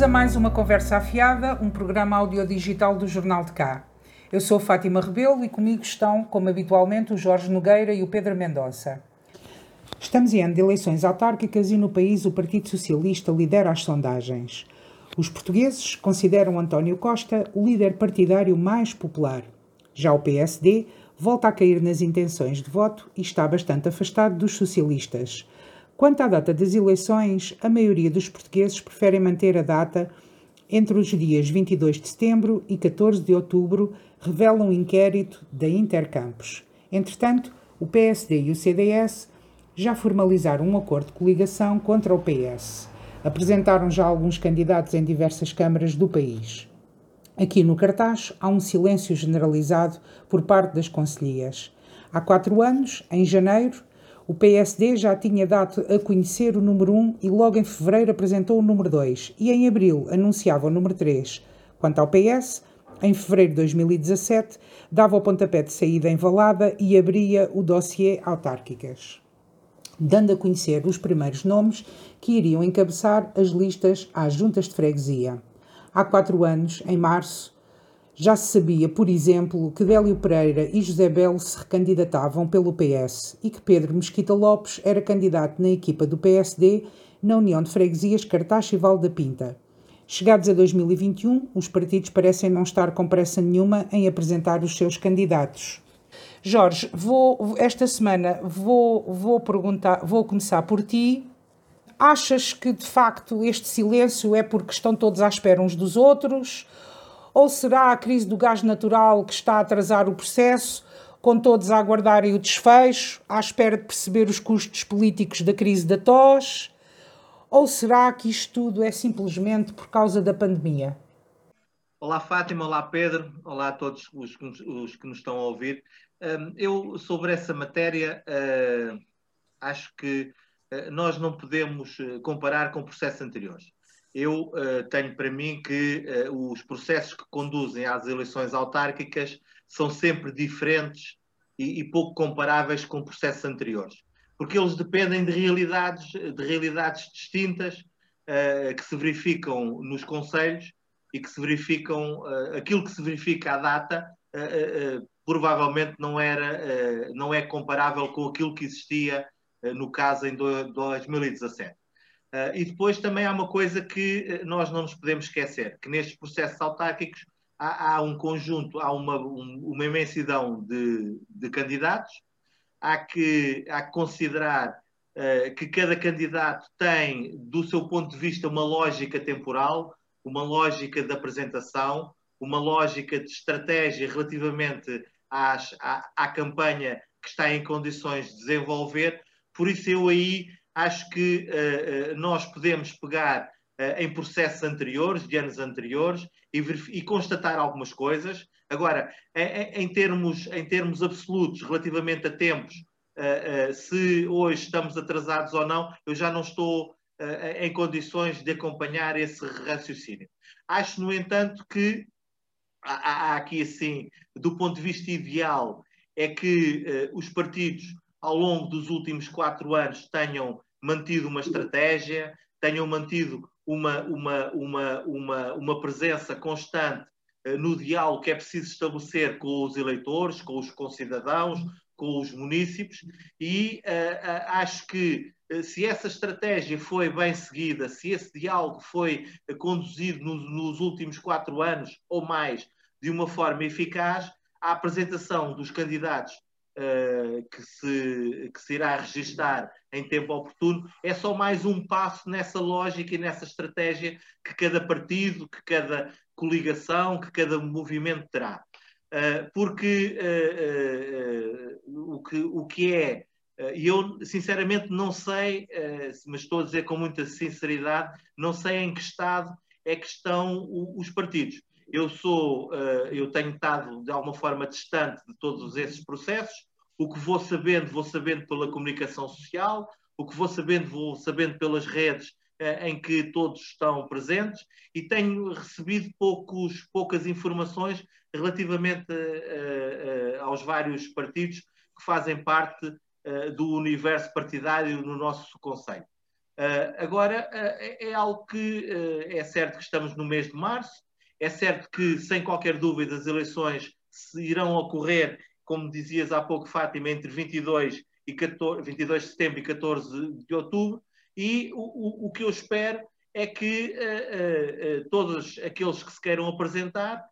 Bem-vindos a mais uma Conversa Afiada, um programa audiodigital do Jornal de Cá. Eu sou Fátima Rebelo e comigo estão, como habitualmente, o Jorge Nogueira e o Pedro Mendonça. Estamos em ano de eleições autárquicas e no país o Partido Socialista lidera as sondagens. Os portugueses consideram António Costa o líder partidário mais popular. Já o PSD volta a cair nas intenções de voto e está bastante afastado dos socialistas. Quanto à data das eleições, a maioria dos portugueses preferem manter a data entre os dias 22 de setembro e 14 de outubro, revela um inquérito da Intercampos. Entretanto, o PSD e o CDS já formalizaram um acordo de coligação contra o PS. Apresentaram já alguns candidatos em diversas câmaras do país. Aqui no cartaz há um silêncio generalizado por parte das conselhias. Há quatro anos, em janeiro, o PSD já tinha dado a conhecer o número 1 e logo em fevereiro apresentou o número 2 e em abril anunciava o número 3. Quanto ao PS, em fevereiro de 2017, dava o pontapé de saída em Valada e abria o dossiê autárquicas, dando a conhecer os primeiros nomes que iriam encabeçar as listas às juntas de freguesia. Há quatro anos, em março, já se sabia, por exemplo, que Délio Pereira e José Belo se recandidatavam pelo PS e que Pedro Mesquita Lopes era candidato na equipa do PSD na União de Freguesias Cartaxo e Val da Pinta. Chegados a 2021, os partidos parecem não estar com pressa nenhuma em apresentar os seus candidatos. Jorge, vou, esta semana vou, vou perguntar, vou começar por ti. Achas que de facto este silêncio é porque estão todos à espera uns dos outros? Ou será a crise do gás natural que está a atrasar o processo, com todos a aguardarem o desfecho, à espera de perceber os custos políticos da crise da tos? Ou será que isto tudo é simplesmente por causa da pandemia? Olá Fátima, olá Pedro, olá a todos os, os que nos estão a ouvir. Um, eu, sobre essa matéria, uh, acho que uh, nós não podemos comparar com processos anteriores eu uh, tenho para mim que uh, os processos que conduzem às eleições autárquicas são sempre diferentes e, e, pouco comparáveis com processos anteriores, porque eles dependem de realidades, de realidades distintas uh, que se verificam nos conselhos e que se verificam, aquilo que se verifica à data provavelmente não, era, não é comparável com aquilo que existia no caso em 2017. Uh, e depois também há uma coisa que eh, nós não nos podemos esquecer, que nestes processos autárquicos há, há um conjunto, há uma, um, uma imensidão de, de, candidatos, há que, há que considerar uh, que cada candidato tem, do seu ponto de vista, uma lógica temporal, uma lógica de apresentação, uma lógica de estratégia relativamente às, à, à campanha que está em condições de desenvolver. Por isso, eu aí acho que uh, nós podemos pegar uh, em processos anteriores, de anos anteriores, e, e constatar algumas coisas. Agora, em, termos, em termos absolutos, relativamente a tempos, se hoje estamos atrasados ou não, eu já não estou em condições de acompanhar esse raciocínio. Acho, no entanto, que há aqui, assim, do ponto de vista ideal, é que os partidos ao longo dos últimos quatro anos tenham mantido uma estratégia, tenham mantido uma, uma, uma, uma, uma presença constante uh, no diálogo que é preciso estabelecer com os eleitores, com os concidadãos, com os municípios, e uh, acho que se essa estratégia foi bem seguida, se esse diálogo foi conduzido nos, nos últimos quatro anos ou mais de uma forma eficaz, a apresentação dos candidatos uh, que, se, que se irá registar em tempo oportuno, é só mais um passo nessa lógica e nessa estratégia que cada partido, que cada coligação, que cada movimento terá. Uh, porque uh, o, que, o que é, e eu sinceramente não sei, mas estou a dizer com muita sinceridade, não sei em que estado é que estão os partidos eu sou, eu tenho estado de alguma forma distante de todos esses processos, o que vou sabendo, vou sabendo pela comunicação social, o que vou sabendo, vou sabendo pelas redes eh, em que todos estão presentes e tenho recebido poucos, poucas informações relativamente eh, eh, aos vários partidos que fazem parte do universo partidário no nosso Conselho. agora, é, é algo que é certo que estamos no mês de março, é certo que, sem qualquer dúvida, as eleições irão ocorrer, como dizias há pouco, Fátima, entre 22, e 14, 22 de setembro e 14 de outubro, e o, o, o que eu espero é que uh, uh, todos aqueles que se queiram apresentar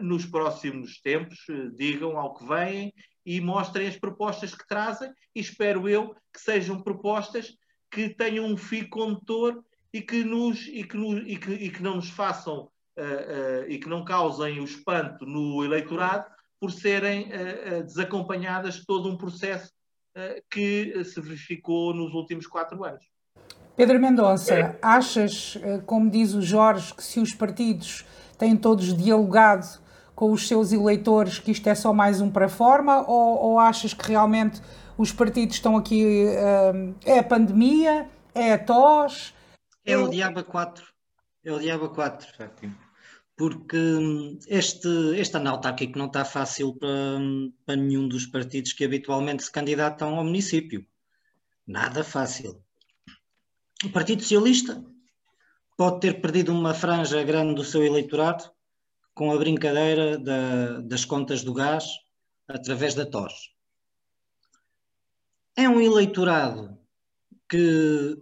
nos próximos tempos digam ao que vêm e mostrem as propostas que trazem e espero eu que sejam propostas que tenham um fio condutor e que, nos, e que, nos, e que, e que não nos façam uh, e que não causem o espanto no eleitorado por serem desacompanhadas de todo um processo que se verificou nos últimos quatro anos. Pedro Mendonça, achas, como diz o Jorge, que se os partidos têm todos dialogado com os seus eleitores que isto é só mais um para forma ou, ou achas que realmente os partidos estão aqui é a pandemia, é a tos? É o diabo 4, é o diabo 4, Fátima porque hum, este, este ano não está fácil para, para nenhum dos partidos que habitualmente se candidatam ao município. Nada fácil. O Partido Socialista pode ter perdido uma franja grande do seu eleitorado com a brincadeira da, das contas do gás através da TOS. É um eleitorado que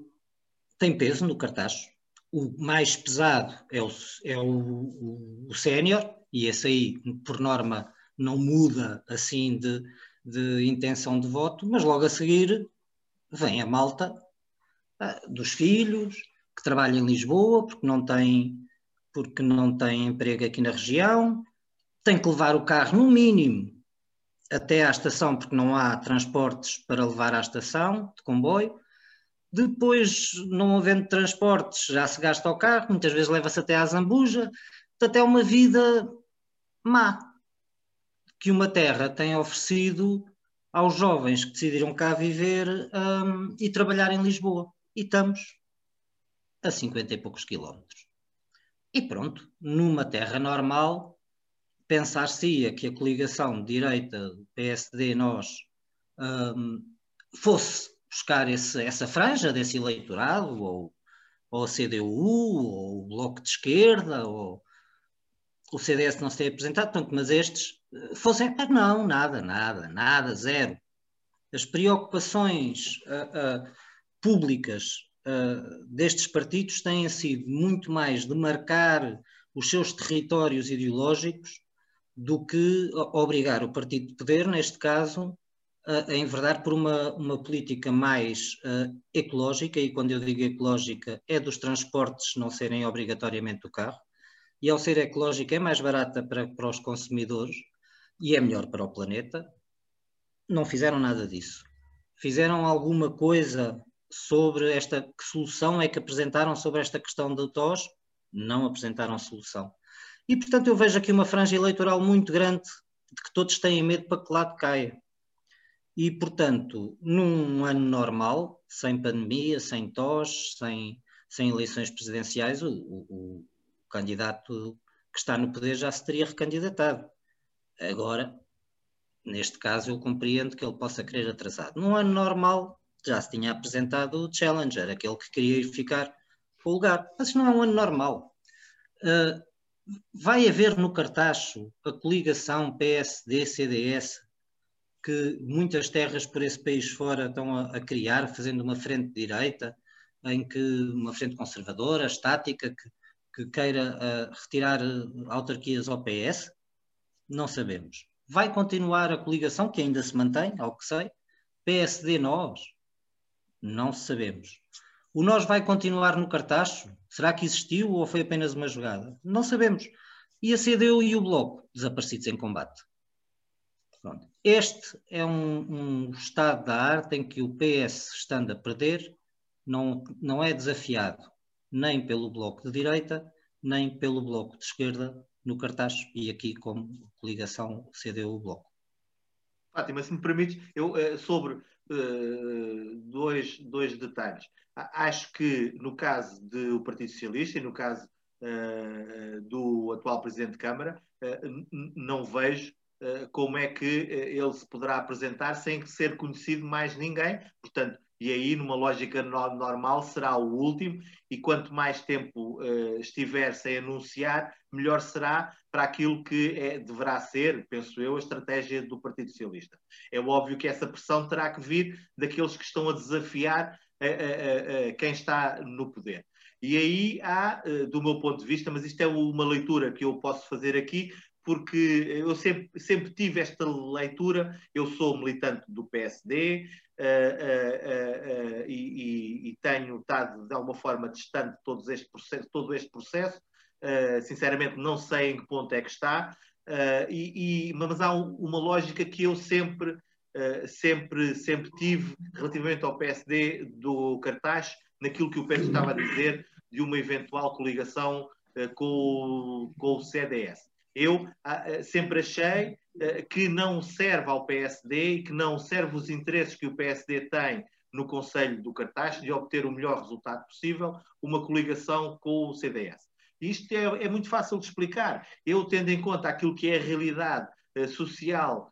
tem peso no cartaz, o mais pesado é o, é o, o, o sénior, e esse aí, por norma, não muda assim de, de intenção de voto, mas logo a seguir vem a malta ah, dos filhos, que trabalha em Lisboa, porque não tem, porque não tem emprego aqui na região, tem que levar o carro no mínimo até à estação, porque não há transportes para levar à estação de comboio, depois, não havendo transportes, já se gasta o carro, muitas vezes leva-se até à Zambuja. Portanto, é uma vida má que uma terra tem oferecido aos jovens que decidiram cá viver um, e trabalhar em Lisboa. E estamos a 50 e poucos quilómetros. E pronto, numa terra normal, pensar-se-ia que a coligação de direita, PSD-Nós, um, fosse buscar esse, essa franja desse eleitorado, ou, ou a CDU, ou o Bloco de Esquerda, ou o CDS não se tem apresentado, portanto, mas estes eh, fossem. Não, nada, nada, nada, zero. As preocupações uh, uh, públicas uh, destes partidos têm sido muito mais de marcar os seus territórios ideológicos do que obrigar o partido de poder, neste caso, a enverdar por uma, uma política mais uh, ecológica, e quando eu digo ecológica é dos transportes não serem obrigatoriamente o carro, e ao ser ecológica é mais barata para, para os consumidores e é melhor para o planeta. Não fizeram nada disso. Fizeram alguma coisa sobre esta, que solução é que apresentaram sobre esta questão do TOS? Não apresentaram solução. E, portanto, eu vejo aqui uma franja eleitoral muito grande de que todos têm medo para que lado caia. E, portanto, num ano normal, sem pandemia, sem tos, sem, sem eleições presidenciais, o, o, o, candidato que está no poder já se teria recandidatado. Agora, neste caso, eu compreendo que ele possa querer atrasado. Num ano normal, já se tinha apresentado o Challenger, aquele que queria ir ficar com o lugar. Mas não é um ano normal. Uh, vai haver no cartacho a coligação PSD-CDS que muitas terras por esse país fora estão a, a criar, fazendo uma frente direita, em que uma frente conservadora, estática, que, que queira uh, retirar uh, autarquias ao PS? Não sabemos. Vai continuar a coligação, que ainda se mantém, ao que sei. PSD-Nós? Não sabemos. O Nós vai continuar no cartacho? Será que existiu ou foi apenas uma jogada? Não sabemos. E a CDU e o Bloco, desaparecidos em combate? Pronto. Este é um, um, estado da arte em que o PS, estando a perder, não, não é desafiado nem pelo Bloco de Direita, nem pelo Bloco de Esquerda no cartaz e aqui como coligação CDU-Bloco. Fátima, se me permites, eu, eh, sobre uh, dois, dois detalhes. Acho que no caso do Partido Socialista e no caso uh, do atual Presidente de Câmara, não vejo eh, como é que eh, ele se poderá apresentar sem ser conhecido mais ninguém. Portanto, e aí, numa lógica normal, será o último, e quanto mais tempo uh, estiver sem anunciar, melhor será para aquilo que é, deverá ser, penso eu, a estratégia do Partido Socialista. É óbvio que essa pressão terá que vir daqueles que estão a desafiar uh, uh, quem está no poder. E aí há, do meu ponto de vista, mas isto é uma leitura que eu posso fazer aqui, porque eu sempre, sempre tive esta leitura. Eu sou militante do PSD uh, uh, uh, e, e, tenho estado de alguma forma distante de todo este processo. Todo este processo. Eh, sinceramente, não sei em que ponto é que está, eh, e, e, mas há uma lógica que eu sempre, eh, sempre, sempre tive relativamente ao PSD do cartaz, naquilo que o Pedro estava a dizer de uma eventual coligação com, com o CDS. Eu uh, sempre achei uh, que não serve ao PSD e que não serve os interesses que o PSD tem no Conselho do Cartaz de obter o melhor resultado possível, uma coligação com o CDS. Isto é, é muito fácil de explicar. Eu, tendo em conta aquilo que é a realidade uh, social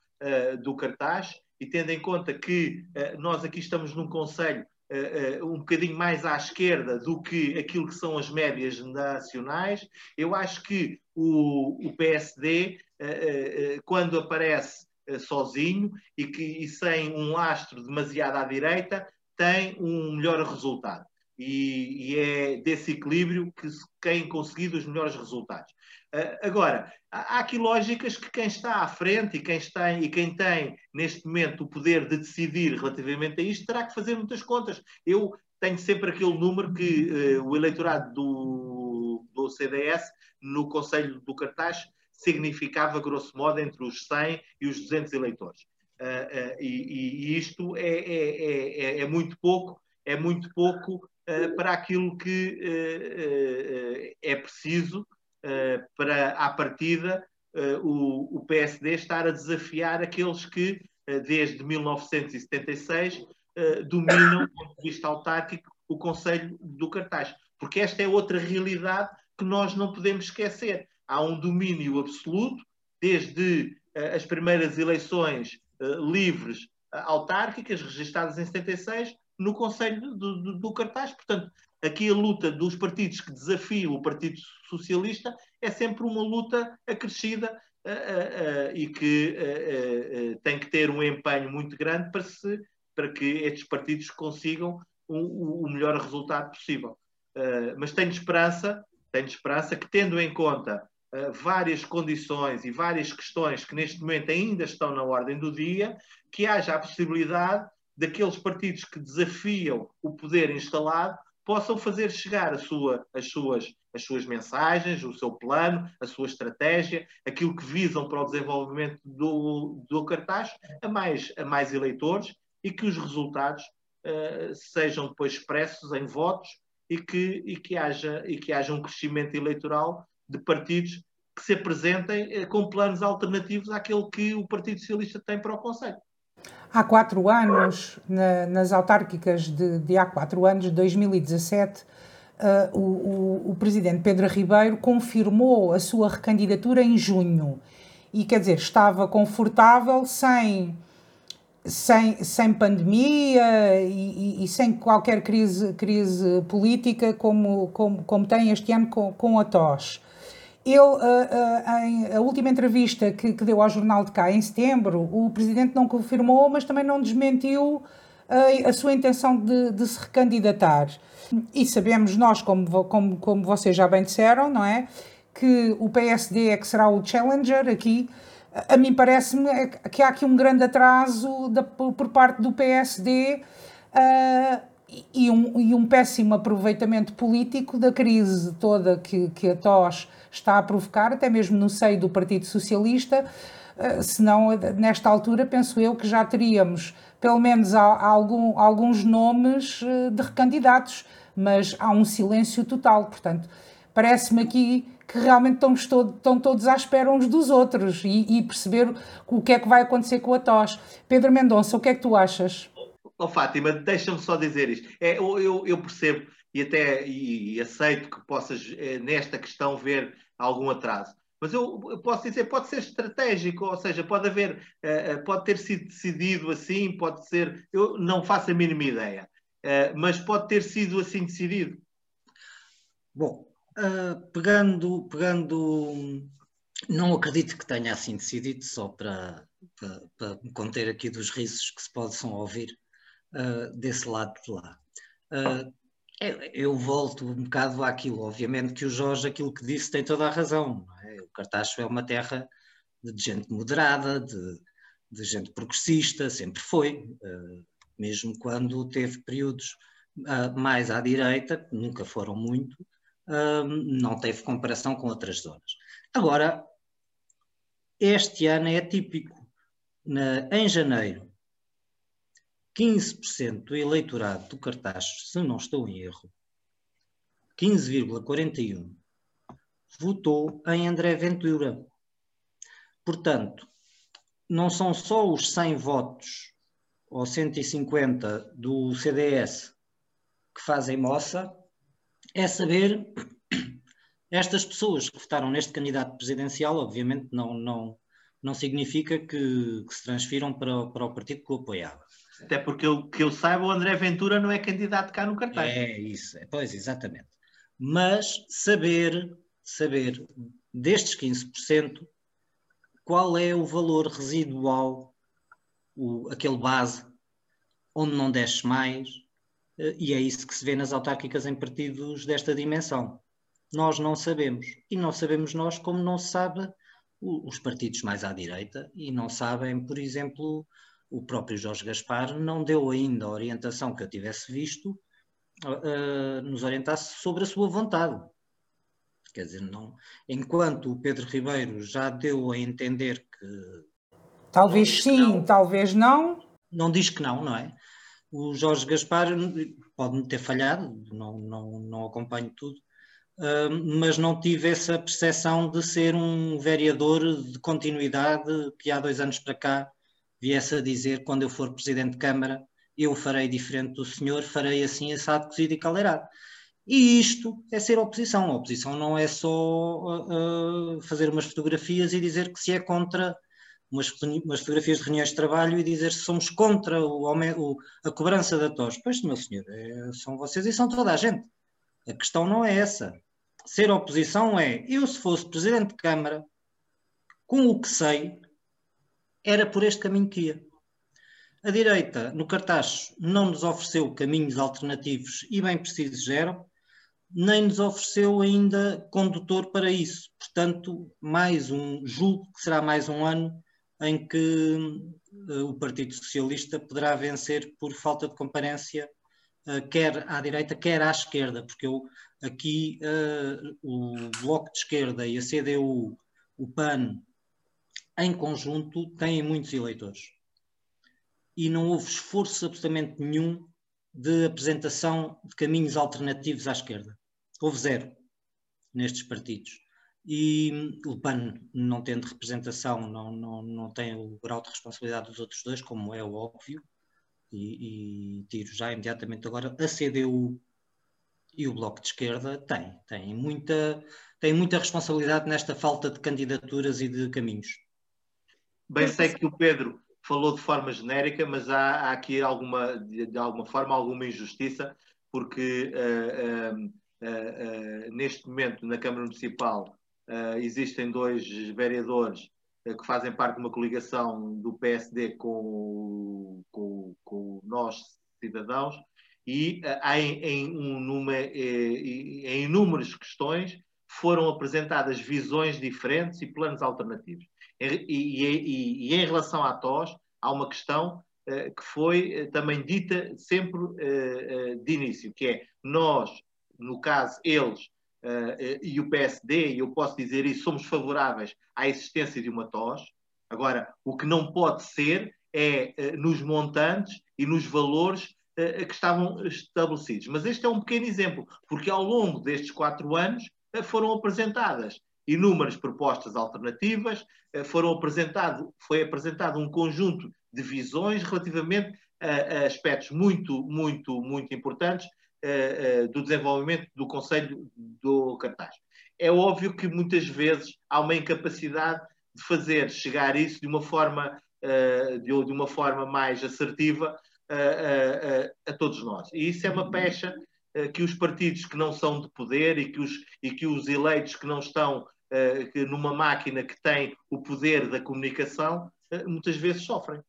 do cartaz e tendo em conta que nós aqui estamos num Conselho uh, um bocadinho mais à esquerda do que aquilo que são as médias nacionais. Eu acho que o, o PSD, uh, quando aparece sozinho e, que, e sem um lastro demasiado à direita, tem um melhor resultado. E, e, é desse equilíbrio que tem conseguido os melhores resultados. Uh, agora, há aqui lógicas que quem está à frente e quem, está, e quem tem neste momento o poder de decidir relativamente a isto terá que fazer muitas contas. Eu tenho sempre aquele número que uh, o eleitorado do, do CDS no Conselho do Cartaz significava, grosso modo, entre os 100 e os 200 eleitores. Uh, e, e, isto é, é, é, é, muito pouco, é muito pouco para aquilo que é preciso uh, para, à partida, uh, o, o, PSD estar a desafiar aqueles que, uh, desde 1976, dominam, do ponto de vista autárquico, o Conselho do Cartaz. Porque esta é outra realidade que nós não podemos esquecer. Há um domínio absoluto, desde as primeiras eleições livres autárquicas, registradas em 76, no Conselho do, do, do, Cartaz. Portanto, aqui a luta dos partidos que desafiam o Partido Socialista é sempre uma luta acrescida uh, uh, uh, e que tem que ter um empenho muito grande para, se, para que estes partidos consigam o, o melhor resultado possível. mas tenho esperança, tenho esperança que, tendo em conta várias condições e várias questões que neste momento ainda estão na ordem do dia, que haja a possibilidade daqueles partidos que desafiam o poder instalado possam fazer chegar sua, as, suas, as suas mensagens, o seu plano, a sua estratégia, aquilo que visam para o desenvolvimento do, do cartaz a mais, a mais eleitores e que os resultados uh, sejam depois expressos em votos e que, e, que haja, e que haja um crescimento eleitoral de partidos que se apresentem uh, com planos alternativos àquele que o Partido Socialista tem para o Conselho há quatro anos, na, nas autárquicas de, de, há quatro anos, de 2017, uh, o, o, o, presidente Pedro Ribeiro confirmou a sua recandidatura em junho. E quer dizer, estava confortável sem, sem, sem pandemia e, e, e sem qualquer crise, crise política como, como, como tem este ano com, com a TOS. Ele, uh, uh, em a última entrevista que, que, deu ao Jornal de Cá em setembro, o Presidente não confirmou, mas também não desmentiu uh, a sua intenção de, de, se recandidatar. E sabemos nós, como, como, como vocês já bem disseram, não é? Que o PSD é que será o challenger aqui. A mim parece-me é que há aqui um grande atraso da, por parte do PSD e um, e um péssimo aproveitamento político da crise toda que, que a TOS está a provocar, até mesmo no seio do Partido Socialista, uh, senão nesta altura penso eu que já teríamos pelo menos algum, alguns nomes uh, de recandidatos, mas há um silêncio total, portanto parece-me aqui que realmente estão, estão todos à espera uns dos outros e, e perceber o que é que vai acontecer com a TOS. Pedro Mendonça, o que é que tu achas? Oh, Fátima, deixa-me só dizer isto. É, eu, eu, percebo e até e, aceito que possas, eh, nesta questão, ver algum atraso. Mas eu, eu, posso dizer, pode ser estratégico, ou seja, pode haver, uh, pode ter sido decidido assim, pode ser, eu não faço a mínima ideia. mas pode ter sido assim decidido. Bom, pegando, pegando, não acredito que tenha assim decidido, só para, para, para me conter aqui dos risos que se possam ouvir desse lado de lá. eu volto um bocado àquilo, obviamente que o Jorge, aquilo que disse, tem toda a razão. É? O Cartacho é uma terra de gente moderada, de, de gente progressista, sempre foi, uh, mesmo quando teve períodos uh, mais à direita, nunca foram muito, uh, não teve comparação com outras zonas. Agora, este ano é típico. Na, em janeiro, 15% do eleitorado do Cartaz, se não estou em erro, 15,41%, votou em André Ventura. Portanto, não são só os 100 votos ou 150 do CDS que fazem moça, é saber estas pessoas que votaram neste candidato presidencial, obviamente não, não, não significa que, que se transfiram para, para o partido que o apoiava. Até porque eu, que eu saiba, o André Ventura não é candidato cá no cartaz. É isso, é, pois, exatamente. Mas saber, saber destes 15%, qual é o valor residual, o, aquele base, onde não desce mais, eh, e é isso que se vê nas autárquicas em partidos desta dimensão. Nós não sabemos. E não sabemos nós como não se sabe os partidos mais à direita e não sabem, por exemplo, o próprio Jorge Gaspar não deu ainda a orientação que eu tivesse visto, uh, nos orientasse sobre a sua vontade. Quer dizer, não, enquanto o Pedro Ribeiro já deu a entender que. Talvez sim, não, talvez não. Não diz que não, não é? O Jorge Gaspar pode-me ter falhado, não, não, não acompanho tudo, uh, mas não tive essa percepção de ser um vereador de continuidade que há dois anos para cá viesse a dizer quando eu for Presidente de Câmara eu farei diferente do senhor, farei assim assado, cozido e caldeirado. E isto é ser oposição. A oposição não é só uh, fazer umas fotografias e dizer que se é contra umas, umas fotografias de reuniões de trabalho e dizer se somos contra o, o, a cobrança da TOS. Pois, meu senhor, é, são vocês e são toda a gente. A questão não é essa. Ser oposição é, eu se fosse Presidente de Câmara, com o que sei, era por este caminho que ia. A direita, no cartaz, não nos ofereceu caminhos alternativos e bem precisos eram, nem nos ofereceu ainda condutor para isso. Portanto, mais um, julgo que será mais um ano em que uh, o Partido Socialista poderá vencer por falta de comparência, uh, quer à direita, quer à esquerda, porque eu, aqui uh, o Bloco de Esquerda e a CDU, o PAN, em conjunto, têm muitos eleitores. E não houve esforço absolutamente nenhum de apresentação de caminhos alternativos à esquerda. Houve zero nestes partidos. E o PAN, não tendo representação, não, não, não tem o grau de responsabilidade dos outros dois, como é óbvio, e, e tiro já imediatamente agora, a CDU e o Bloco de Esquerda têm, têm muita, têm muita responsabilidade nesta falta de candidaturas e de caminhos. Bem sei que o Pedro falou de forma genérica, mas há, há aqui alguma, de, alguma forma alguma injustiça, porque uh, uh, uh, neste momento na Câmara Municipal existem dois vereadores que fazem parte de uma coligação do PSD com, com, com nós, cidadãos, e em, em, um, numa, em inúmeras questões foram apresentadas visões diferentes e planos alternativos. E, e, e, em relação à TOS, há uma questão uh, que foi uh, também dita sempre uh, de início, que é nós, no caso eles e o PSD, e eu posso dizer isso, somos favoráveis à existência de uma TOS. Agora, o que não pode ser é nos montantes e nos valores que estavam estabelecidos. Mas este é um pequeno exemplo, porque ao longo destes quatro anos foram apresentadas inúmeras propostas alternativas, eh, foram apresentado, foi apresentado um conjunto de visões relativamente a, a aspectos muito, muito, muito importantes uh, uh, do desenvolvimento do Conselho do Cartaz. É óbvio que muitas vezes há uma incapacidade de fazer chegar isso de uma forma, uh, de, de, uma forma mais assertiva a, a, a todos nós. E isso é uma pecha que os partidos que não são de poder e que os, e que os eleitos que não estão que numa máquina que tem o poder da comunicação muitas vezes sofrem.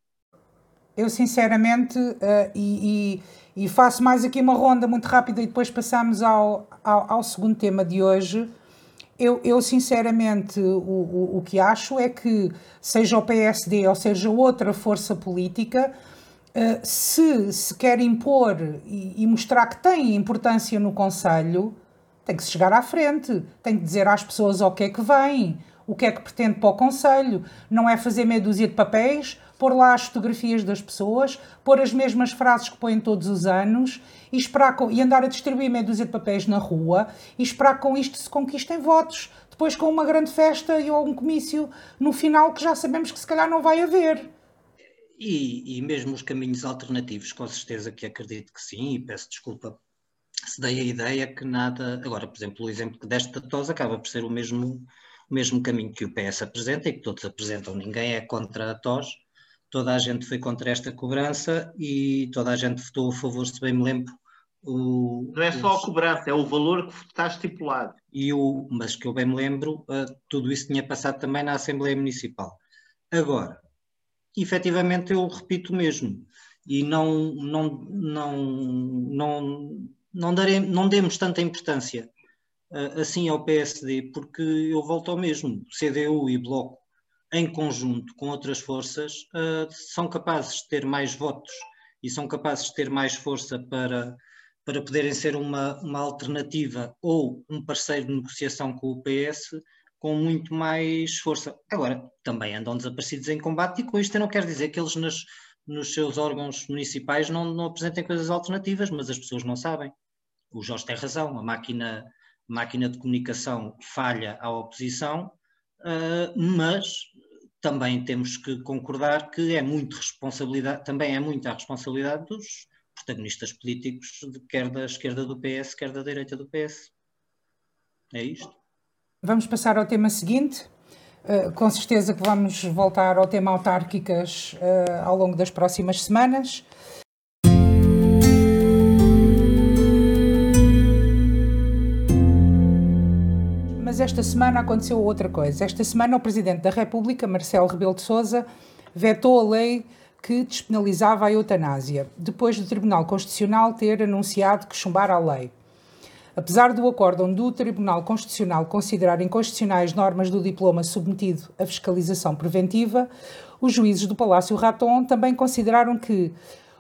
Eu, sinceramente, uh, e, e, e, faço mais aqui uma ronda muito rápida e depois passamos ao, ao, ao segundo tema de hoje. Eu, eu sinceramente, o, o, o, que acho é que, seja o PSD ou seja outra força política, uh, se se quer impor e, e mostrar que tem importância no Conselho, tem que se chegar à frente, tem que dizer às pessoas o que é que vem, o que é que pretende para o Conselho. Não é fazer meia dúzia de papéis pôr lá as fotografias das pessoas, pôr as mesmas frases que põem todos os anos e, esperar com, e andar a distribuir meia dúzia de papéis na rua e esperar com isto se conquistem votos. Depois com uma grande festa e ou um comício no final que já sabemos que se calhar não vai haver. E, e mesmo os caminhos alternativos, com certeza que acredito que sim, e peço desculpa se dei a ideia que nada. Agora, por exemplo, o exemplo que deste da TOS acaba por ser o mesmo, o mesmo caminho que o PS apresenta e que todos apresentam. Ninguém é contra a TOS, toda a gente foi contra esta cobrança e toda a gente votou a favor, se bem me lembro. O, não é só a cobrança, é o valor que está estipulado. E o, mas que eu bem me lembro, uh, tudo isso tinha passado também na Assembleia Municipal. Agora, efetivamente eu repito mesmo, e não, não, não, não, não, darei, não demos tanta importância uh, assim ao PSD, porque eu volto ao mesmo, CDU e Bloco em conjunto com outras forças, uh, são capazes de ter mais votos e são capazes de ter mais força para, para poderem ser uma, uma alternativa ou um parceiro de negociação com o PS com muito mais força. Agora, também andam desaparecidos em combate e com isto eu não quero dizer que eles nas, nos seus órgãos municipais não, não apresentem coisas alternativas, mas as pessoas não sabem. O Jorge tem razão, a máquina, máquina de comunicação falha à oposição, uh, mas também temos que concordar que é muito responsabilidade, também é muita a responsabilidade dos protagonistas políticos, quer da esquerda do PS, quer da direita do PS. É isto. Vamos passar ao tema seguinte. Uh, com certeza que vamos voltar ao tema autárquicas uh, ao longo das próximas semanas. esta semana aconteceu outra coisa. Esta semana o Presidente da República, Marcelo Rebelo de Sousa, vetou a lei que despenalizava a eutanásia, depois do Tribunal Constitucional ter anunciado que chumbara a lei. Apesar do acórdão do Tribunal Constitucional considerar inconstitucionais normas do diploma submetido à fiscalização preventiva, os juízes do Palácio Raton também consideraram que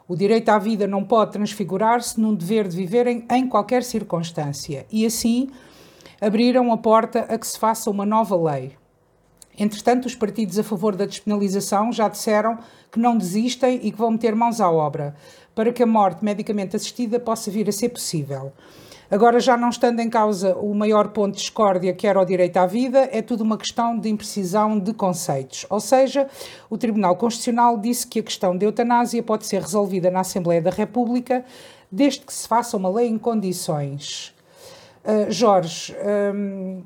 o direito à vida não pode transfigurar-se num dever de viver em, em qualquer circunstância e, assim, abriram a porta a que se faça uma nova lei. Entretanto, os partidos a favor da despenalização já disseram que não desistem e que vão meter mãos à obra para que a morte medicamente assistida possa vir a ser possível. Agora, já não estando em causa o maior ponto de discórdia que era o direito à vida, é tudo uma questão de imprecisão de conceitos. Ou seja, o Tribunal Constitucional disse que a questão da eutanásia pode ser resolvida na Assembleia da República desde que se faça uma lei em condições. Uh, Jorge, um,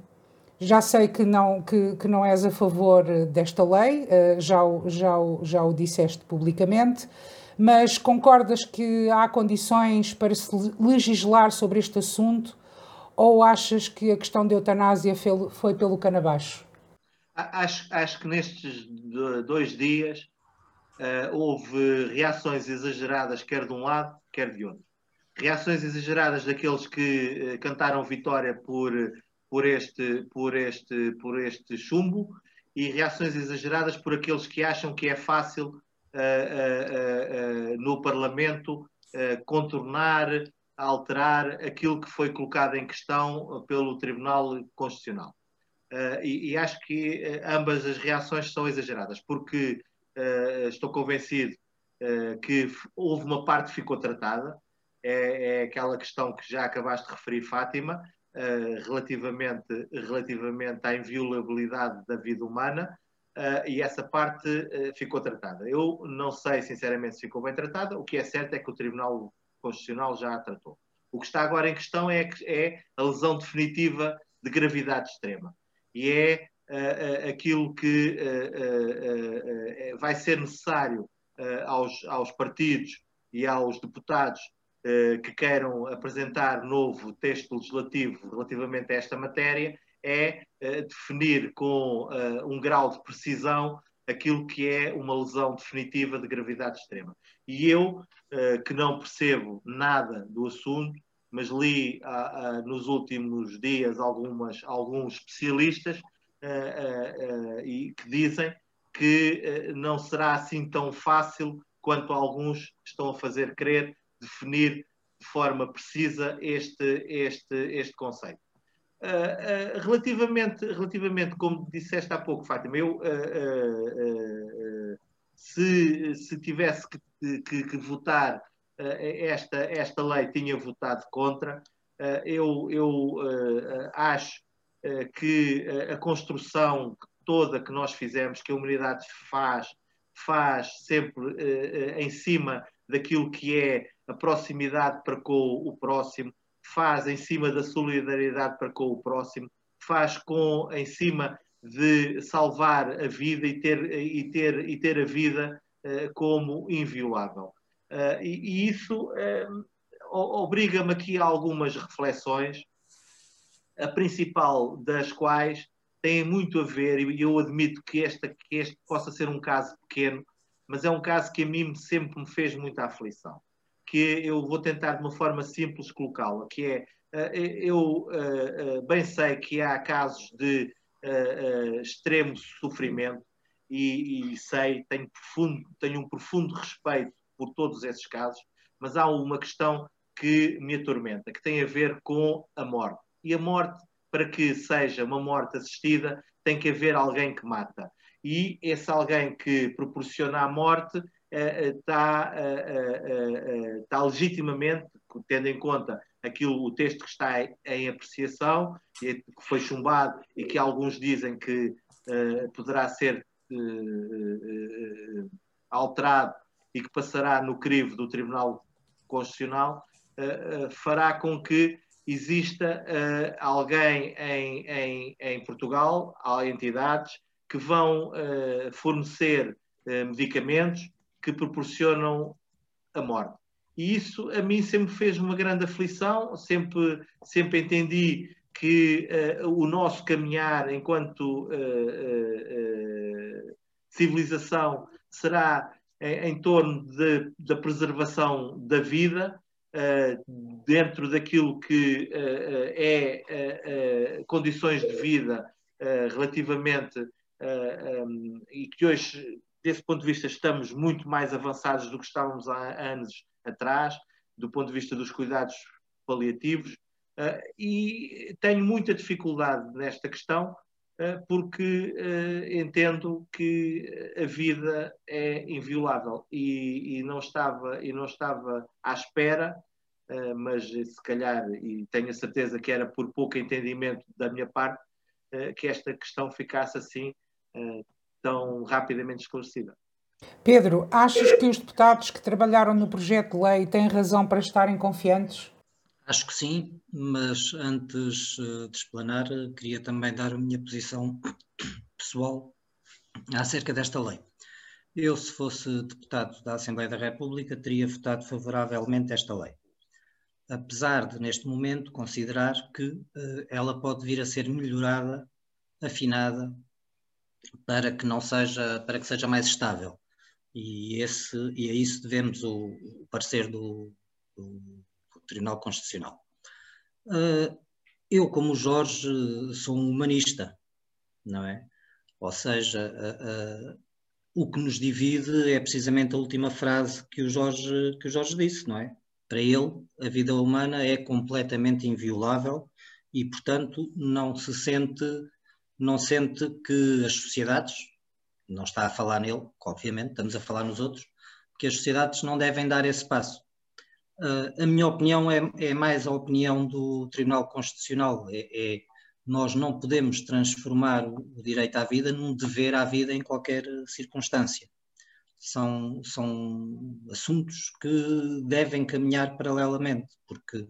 já sei que não, que, que não és a favor desta lei, uh, já, já, já o disseste publicamente, mas concordas que há condições para se legislar sobre este assunto ou achas que a questão da eutanásia foi pelo cano abaixo? Acho, acho que nestes dois dias uh, houve reações exageradas, quer de um lado, quer de outro reações exageradas daqueles que uh, cantaram vitória por, por, este, por, este, por este chumbo e reações exageradas por aqueles que acham que é fácil no Parlamento contornar, alterar aquilo que foi colocado em questão pelo Tribunal Constitucional. E, acho que ambas as reações são exageradas, porque estou convencido que houve uma parte que ficou tratada, é, é aquela questão que já acabaste de referir, Fátima, relativamente, relativamente à inviolabilidade da vida humana, uh, e essa parte uh, ficou tratada. Eu não sei, sinceramente, se ficou bem tratada, o que é certo é que o Tribunal Constitucional já a tratou. O que está agora em questão é, é a lesão definitiva de gravidade extrema. E é aquilo que vai ser necessário aos, aos partidos e aos deputados uh, que queiram apresentar novo texto legislativo relativamente a esta matéria é uh, definir com um grau de precisão aquilo que é uma lesão definitiva de gravidade extrema. E eu, que não percebo nada do assunto, mas li nos últimos dias algumas, alguns especialistas e que dizem que não será assim tão fácil quanto alguns estão a fazer crer, definir de forma precisa este, este, este conceito. Uh, uh, relativamente, relativamente, como disseste há pouco, Fátima, eu uh, se, se tivesse que, que, que votar esta, esta lei, tinha votado contra. eu eu acho que a construção toda que nós fizemos, que a humanidade faz faz sempre em cima daquilo que é a proximidade para com o próximo, faz em cima da solidariedade para com o próximo, faz com em cima de salvar a vida e ter, e ter, e ter a vida uh, como inviolável. Uh, e, e, isso obriga-me aqui a algumas reflexões, a principal das quais têm muito a ver, e eu admito que, esta, que este possa ser um caso pequeno, mas é um caso que a mim sempre me fez muita aflição. Que eu vou tentar de uma forma simples colocá-la, que é, eh, eu eh, eh, bem sei que há casos de extremo sofrimento e, e sei, tenho, profundo, tenho um profundo respeito por todos esses casos, mas há uma questão que me atormenta, que tem a ver com a morte. E a morte para que seja uma morte assistida, tem que haver alguém que mata. E esse alguém que proporciona a morte está, uh, está legitimamente, tendo em conta aquilo, o texto que está em apreciação, que foi chumbado e que alguns dizem que poderá ser alterado e que passará no crivo do Tribunal Constitucional, fará com que exista alguém em, em, em, Portugal, há entidades que vão fornecer medicamentos que proporcionam a morte. E isso a mim sempre fez uma grande aflição, sempre, sempre entendi que o nosso caminhar enquanto civilização será em, em torno de, da preservação da vida, uh, dentro daquilo que uh, é uh, condições de vida relativamente um, e que hoje, desse ponto de vista, estamos muito mais avançados do que estávamos há anos atrás, do ponto de vista dos cuidados paliativos, e tenho muita dificuldade nesta questão, porque entendo que a vida é inviolável e, e, não estava e não estava à espera Uh, mas se calhar, e tenho a certeza que era por pouco entendimento da minha parte, uh, que esta questão ficasse assim uh, tão rapidamente esclarecida. Pedro, achas que os deputados que trabalharam no projeto de lei têm razão para estarem confiantes? Acho que sim, mas antes de explanar, queria também dar a minha posição pessoal acerca desta lei. Eu, se fosse deputado da Assembleia da República, teria votado favoravelmente esta lei apesar de, neste momento, considerar que uh, ela pode vir a ser melhorada, afinada, para que não seja, para que seja mais estável. E, esse, e a isso devemos o, o parecer do, do, Tribunal Constitucional. Uh, eu, como Jorge, sou um humanista, não é? Ou seja, uh, uh, o que nos divide é precisamente a última frase que o Jorge, que o Jorge disse, não é? Para ele, a vida humana é completamente inviolável e, portanto, não se sente, não sente que as sociedades, não está a falar nele, obviamente, estamos a falar nos outros, que as sociedades não devem dar esse passo. Uh, a minha opinião é, é, mais a opinião do Tribunal Constitucional. É, é, nós não podemos transformar o direito à vida num dever à vida em qualquer circunstância são, são assuntos que devem caminhar paralelamente, porque,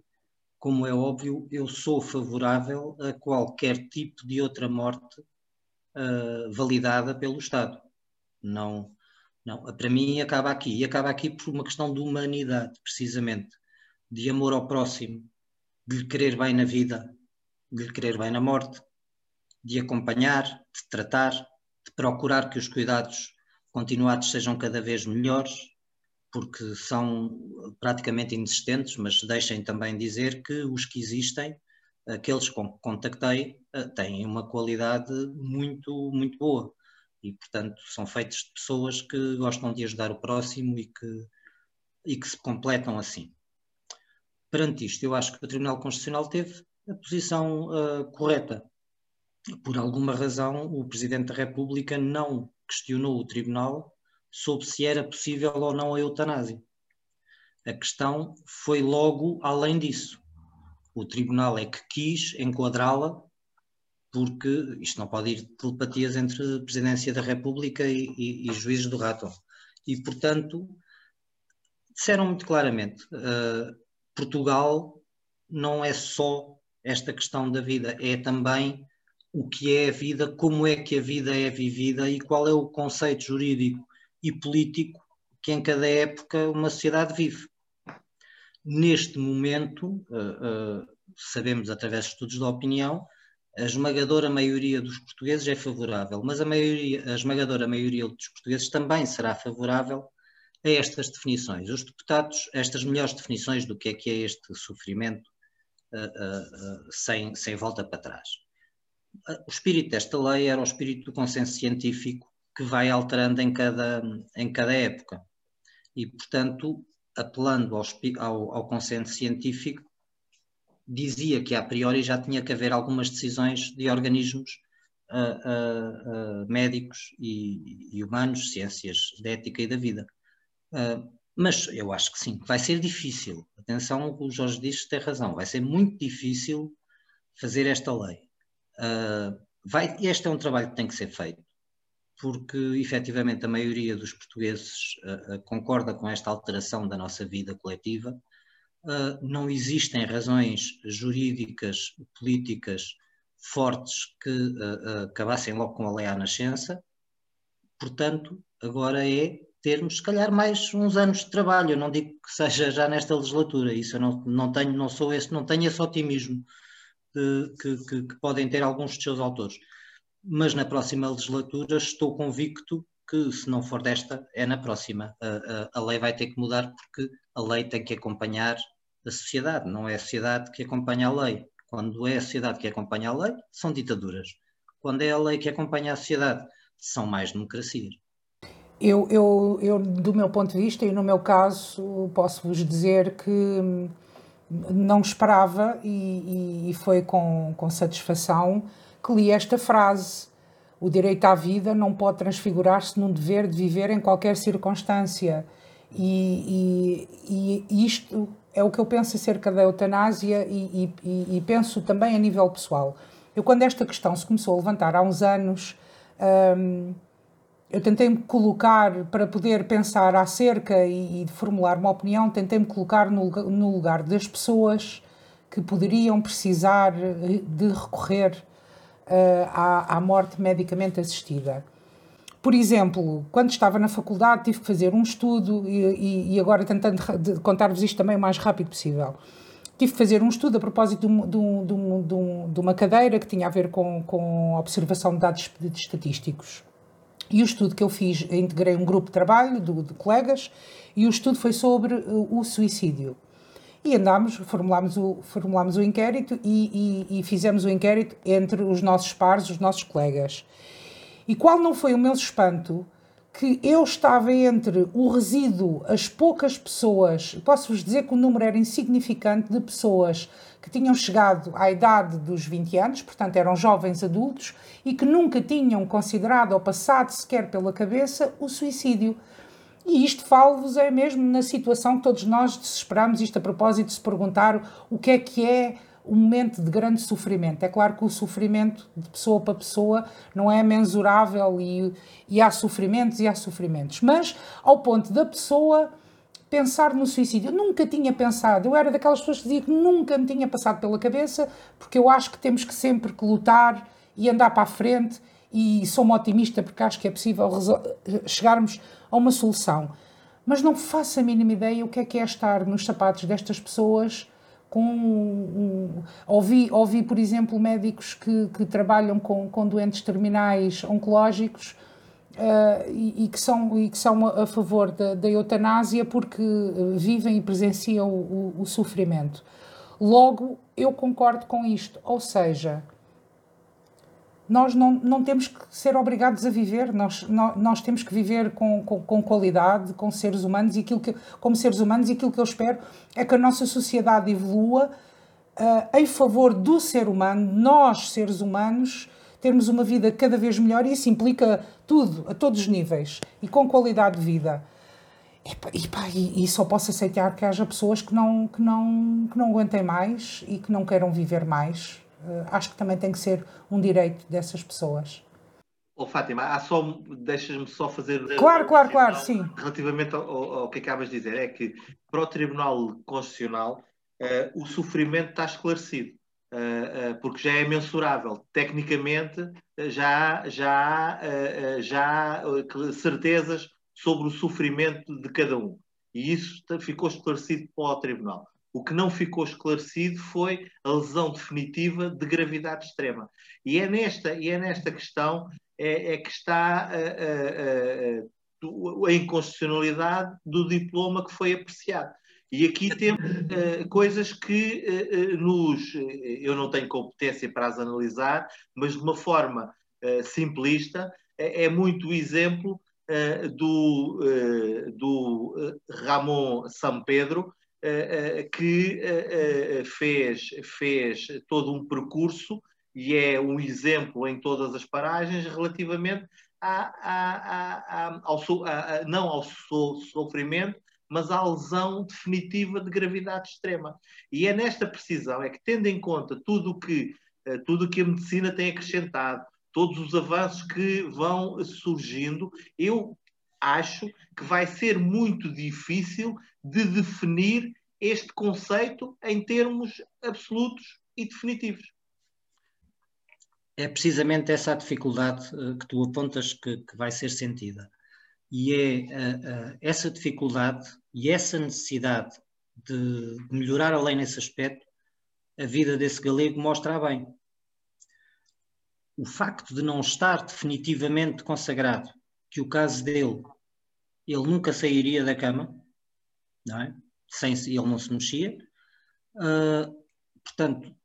como é óbvio, eu sou favorável a qualquer tipo de outra morte uh, validada pelo Estado. Não, Não, para mim acaba aqui. E acaba aqui por uma questão de humanidade, precisamente. De amor ao próximo, de lhe querer bem na vida, de lhe querer bem na morte, de acompanhar, de tratar, de procurar que os cuidados continuados sejam cada vez melhores, porque são praticamente inexistentes, mas deixem também dizer que os que existem, aqueles com que contactei, eh, têm uma qualidade muito, muito boa. E, portanto, são feitos de pessoas que gostam de ajudar o próximo e que, e que se completam assim. Perante isto, eu acho que o Tribunal Constitucional teve a posição uh, correta. Por alguma razão, o Presidente da República não questionou o Tribunal sobre se era possível ou não a eutanásia. A questão foi logo além disso. O Tribunal é que quis enquadrá-la, porque isto não pode ir de telepatias entre a Presidência da República e, e, e juízes do Raton. E, portanto, disseram muito claramente: uh, Portugal não é só esta questão da vida, é também o que é a vida, como é que a vida é vivida e qual é o conceito jurídico e político que em cada época uma sociedade vive. Neste momento, uh, uh, sabemos através de estudos de opinião, a esmagadora maioria dos portugueses é favorável, mas a, maioria, a esmagadora maioria dos portugueses também será favorável a estas definições. Os deputados, estas melhores definições do que é que é este sofrimento uh, sem, sem volta para trás. O espírito desta lei era o espírito do consenso científico que vai alterando em cada, em cada época. E, portanto, apelando ao, ao, ao consenso científico, dizia que a priori já tinha que haver algumas decisões de organismos uh, uh, uh, médicos e, e, humanos, ciências da ética e da vida. mas eu acho que sim, vai ser difícil. Atenção, o Jorge diz tem razão, vai ser muito difícil fazer esta lei. vai, este é um trabalho que tem que ser feito porque efetivamente a maioria dos portugueses uh, uh, concorda com esta alteração da nossa vida coletiva. Uh, não existem razões jurídicas, políticas fortes que acabassem logo com a lei à nascença. Portanto, agora é termos, se calhar, mais uns anos de trabalho. Eu não digo que seja já nesta legislatura, isso eu não, não tenho, não sou esse, não tenho esse otimismo de, que, que, que podem ter alguns dos seus autores mas na próxima legislatura estou convicto que, se não for desta, é na próxima. A, a, a, lei vai ter que mudar porque a lei tem que acompanhar a sociedade, não é a sociedade que acompanha a lei. Quando é a sociedade que acompanha a lei, são ditaduras. Quando é a lei que acompanha a sociedade, são mais democracias. Eu, eu, eu, do meu ponto de vista e no meu caso, posso-vos dizer que não esperava e, e foi com, com satisfação que li esta frase: O direito à vida não pode transfigurar-se num dever de viver em qualquer circunstância. E, e, e, isto é o que eu penso acerca da eutanásia e, e, penso também a nível pessoal. Eu, quando esta questão se começou a levantar há uns anos, hum, eu tentei-me colocar, para poder pensar acerca e, formular uma opinião, tentei-me colocar no, no lugar das pessoas que poderiam precisar de recorrer à, à morte medicamente assistida. Por exemplo, quando estava na faculdade, tive que fazer um estudo, e, e agora tentando contar-vos isto também o mais rápido possível. Tive que fazer um estudo a propósito de, de, de, de uma cadeira que tinha a ver com, com observação de dados estatísticos. E o estudo que eu fiz, integrei um grupo de trabalho de colegas, e o estudo foi sobre o suicídio. E andámos, formulámos o, formulámos o inquérito e, e, e fizemos o inquérito entre os nossos pares, os nossos colegas. E qual não foi o meu espanto que eu estava entre o resíduo, as poucas pessoas, posso-vos dizer que o número era insignificante de pessoas que tinham chegado à idade dos 20 anos, portanto eram jovens adultos, e que nunca tinham considerado ou passado sequer pela cabeça o suicídio. E isto falo-vos é mesmo na situação que todos nós desesperamos, isto a propósito de se perguntar o que é que é um momento de grande sofrimento. É claro que o sofrimento de pessoa para pessoa não é mensurável e, e há sofrimentos e há sofrimentos, mas ao ponto da pessoa pensar no suicídio. Eu nunca tinha pensado, eu era daquelas pessoas que dizia que nunca me tinha passado pela cabeça, porque eu acho que temos que sempre que lutar e andar para a frente e sou uma otimista porque acho que é possível chegarmos a uma solução. Mas não faço a mínima ideia o que é que é estar nos sapatos destas pessoas com um, ouvi, ouvi, por exemplo, médicos que, que trabalham com, com doentes terminais oncológicos uh, e, e, que são, e que são a favor da, da eutanásia porque vivem e presenciam o, o, o sofrimento. Logo, eu concordo com isto, ou seja, nós não, não temos que ser obrigados a viver, nós, nós, nós temos que viver com, com, com, qualidade, com seres humanos, e aquilo que, como seres humanos, e aquilo que eu espero é que a nossa sociedade evolua uh, em favor do ser humano, nós, seres humanos, termos uma vida cada vez melhor, e isso implica tudo, a todos os níveis, e com qualidade de vida. E, e, e, só posso aceitar que haja pessoas que não, que, não, que não aguentem mais e que não queiram viver mais acho que também tem que ser um direito dessas pessoas. Oh, Fátima, há só, deixas-me só fazer. Claro, claro, claro, sim. Relativamente ao, ao, que acabas de dizer, é que para o Tribunal Constitucional uh, o sofrimento está esclarecido, uh, uh, porque já é mensurável. Tecnicamente, já, já, já há certezas sobre o sofrimento de cada um. E isso ficou esclarecido para o Tribunal. O que não ficou esclarecido foi a lesão definitiva de gravidade extrema. E é nesta, e é nesta questão é, é que está a, a, a, a, inconstitucionalidade do diploma que foi apreciado. E aqui temos uh, coisas que uh, nos. Eu não tenho competência para as analisar, mas de uma forma simplista, é, é, muito exemplo do, do Ramon São Pedro, eh, eh, que eh, fez, fez todo um percurso e é um exemplo em todas as paragens relativamente a, a, a, ao, não ao sofrimento, mas à lesão definitiva de gravidade extrema. E é nesta precisão, é que tendo em conta tudo que, tudo que a medicina tem acrescentado, todos os avanços que vão surgindo, eu acho que vai ser muito difícil de definir este conceito em termos absolutos e definitivos. É precisamente essa a dificuldade uh, que tu apontas que, que, vai ser sentida. E é uh, uh, essa dificuldade e essa necessidade de, de melhorar a lei nesse aspecto, a vida desse galego mostra bem. O facto de não estar definitivamente consagrado que o caso dele, ele nunca sairia da cama, não é? sem ele não se mexia. Uh, portanto,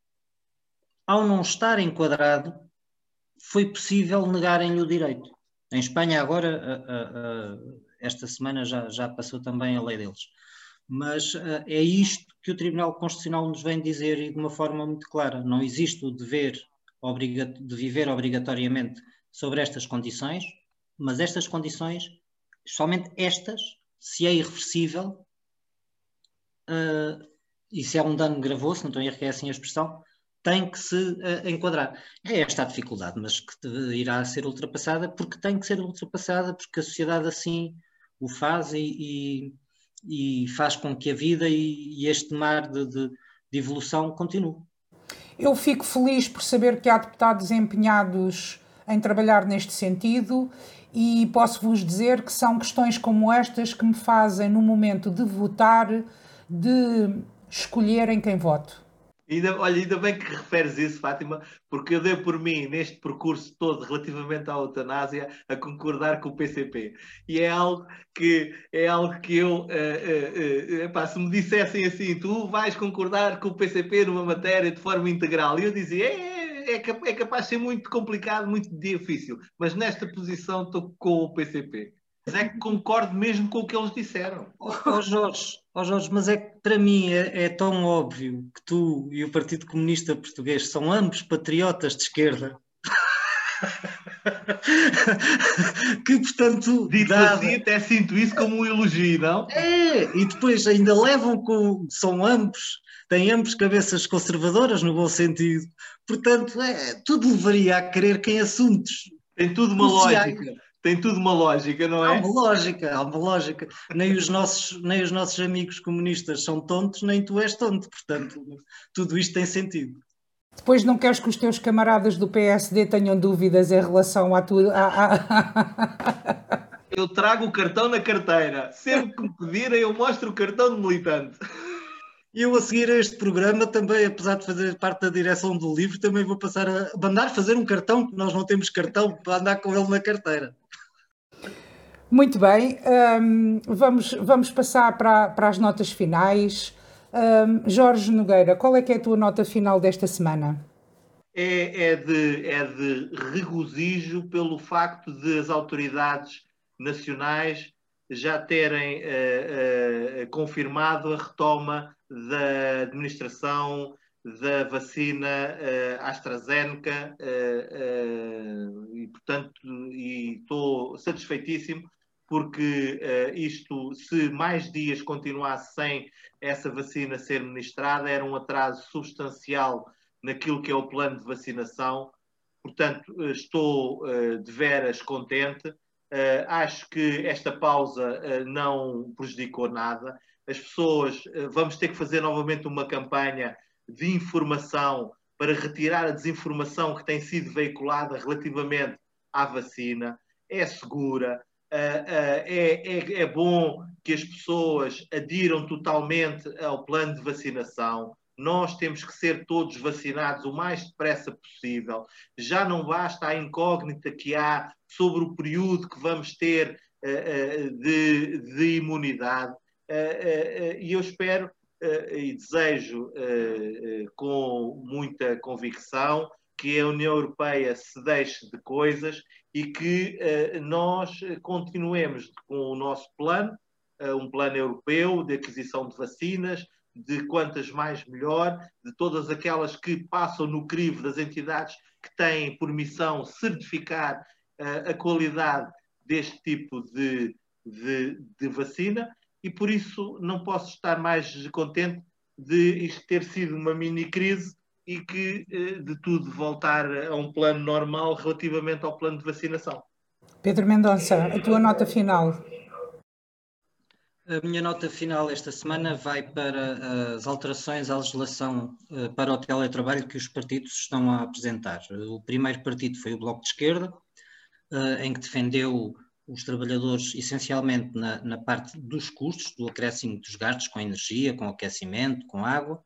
ao não estar enquadrado, foi possível negarem-lhe o direito. Em Espanha agora, esta semana já, já passou também a lei deles. Mas é isto que o Tribunal Constitucional nos vem dizer e de uma forma muito clara. Não existe o dever de viver obrigatoriamente sobre estas condições, mas estas condições, somente estas, se é irreversível, uh, e se é um dano gravoso, não estou a errar, é assim a expressão, tem que se uh, enquadrar. É esta a dificuldade, mas que irá ser ultrapassada porque tem que ser ultrapassada, porque a sociedade assim o faz e, e, e faz com que a vida e, e este mar de, de, de, evolução continue. Eu fico feliz por saber que há deputados empenhados em trabalhar neste sentido e posso vos dizer que são questões como estas que me fazem, no momento de votar, de escolher em quem voto. Ainda, olha, ainda bem que referes isso, Fátima, porque eu dei por mim, neste percurso todo relativamente à eutanásia, a concordar com o PCP. E é algo que, é algo que eu, uh, uh, uh, epá, se me dissessem assim, tu vais concordar com o PCP numa matéria de forma integral, e eu dizia, é, é, é capaz de ser muito complicado, muito difícil, mas nesta posição estou com o PCP. Mas é que concordo mesmo com o que eles disseram. Oh, Jorge, oh Jorge, mas é que para mim é, é, tão óbvio que tu e o Partido Comunista Português são ambos patriotas de esquerda. que portanto. Dito dada... assim, até sinto isso como um elogio, não? É, e depois ainda levam com. São ambos, têm ambos cabeças conservadoras no bom sentido. Portanto, é, tudo levaria a querer que em assuntos. Tem tudo uma lógica tem tudo uma lógica, não é? Há uma lógica, há uma lógica. Nem os nossos, nem os nossos amigos comunistas são tontos, nem tu és tonto. Portanto, tudo isto tem sentido. Depois não queres que os teus camaradas do PSD tenham dúvidas em relação à tua. eu trago o cartão na carteira. Sempre que me pedirem, eu mostro o cartão de militante. E eu a seguir a este programa também, apesar de fazer parte da direção do livro, também vou passar a mandar fazer um cartão, que nós não temos cartão para andar com ele na carteira. Muito bem, um, vamos, vamos passar para, para as notas finais. Um, Jorge Nogueira, qual é que é a tua nota final desta semana? É, é, de, é de regozijo pelo facto de as autoridades nacionais já terem uh, uh, confirmado a retoma da administração da vacina uh, AstraZeneca uh, uh, e, portanto, estou satisfeitíssimo porque isto, se mais dias continuasse sem essa vacina ser ministrada, era um atraso substancial naquilo que é o plano de vacinação. Portanto, estou de veras contente. acho que esta pausa não prejudicou nada as pessoas, eh, vamos ter que fazer novamente uma campanha de informação para retirar a desinformação que tem sido veiculada relativamente à vacina. É segura, eh, eh, é, é, é bom que as pessoas adiram totalmente ao plano de vacinação. Nós temos que ser todos vacinados o mais depressa possível. Já não basta a incógnita que há sobre o período que vamos ter de, de imunidade. Eh, eh, eh, e eu espero e desejo com muita convicção que a União Europeia se deixe de coisas e que nós continuemos com o nosso plano, um plano europeu de aquisição de vacinas, de quantas mais melhor, de todas aquelas que passam no crivo das entidades que têm por missão certificar a qualidade deste tipo de, de, de vacina e por isso não posso estar mais contente de isto ter sido uma mini crise e que eh, de tudo voltar a um plano normal relativamente ao plano de vacinação. Pedro Mendonça, a tua nota final. A minha nota final esta semana vai para as alterações à legislação eh, para o teletrabalho que os partidos estão a apresentar. O primeiro partido foi o Bloco de Esquerda, eh, em que defendeu os trabalhadores essencialmente na, na, parte dos custos, do acréscimo dos gastos com energia, com aquecimento, com água.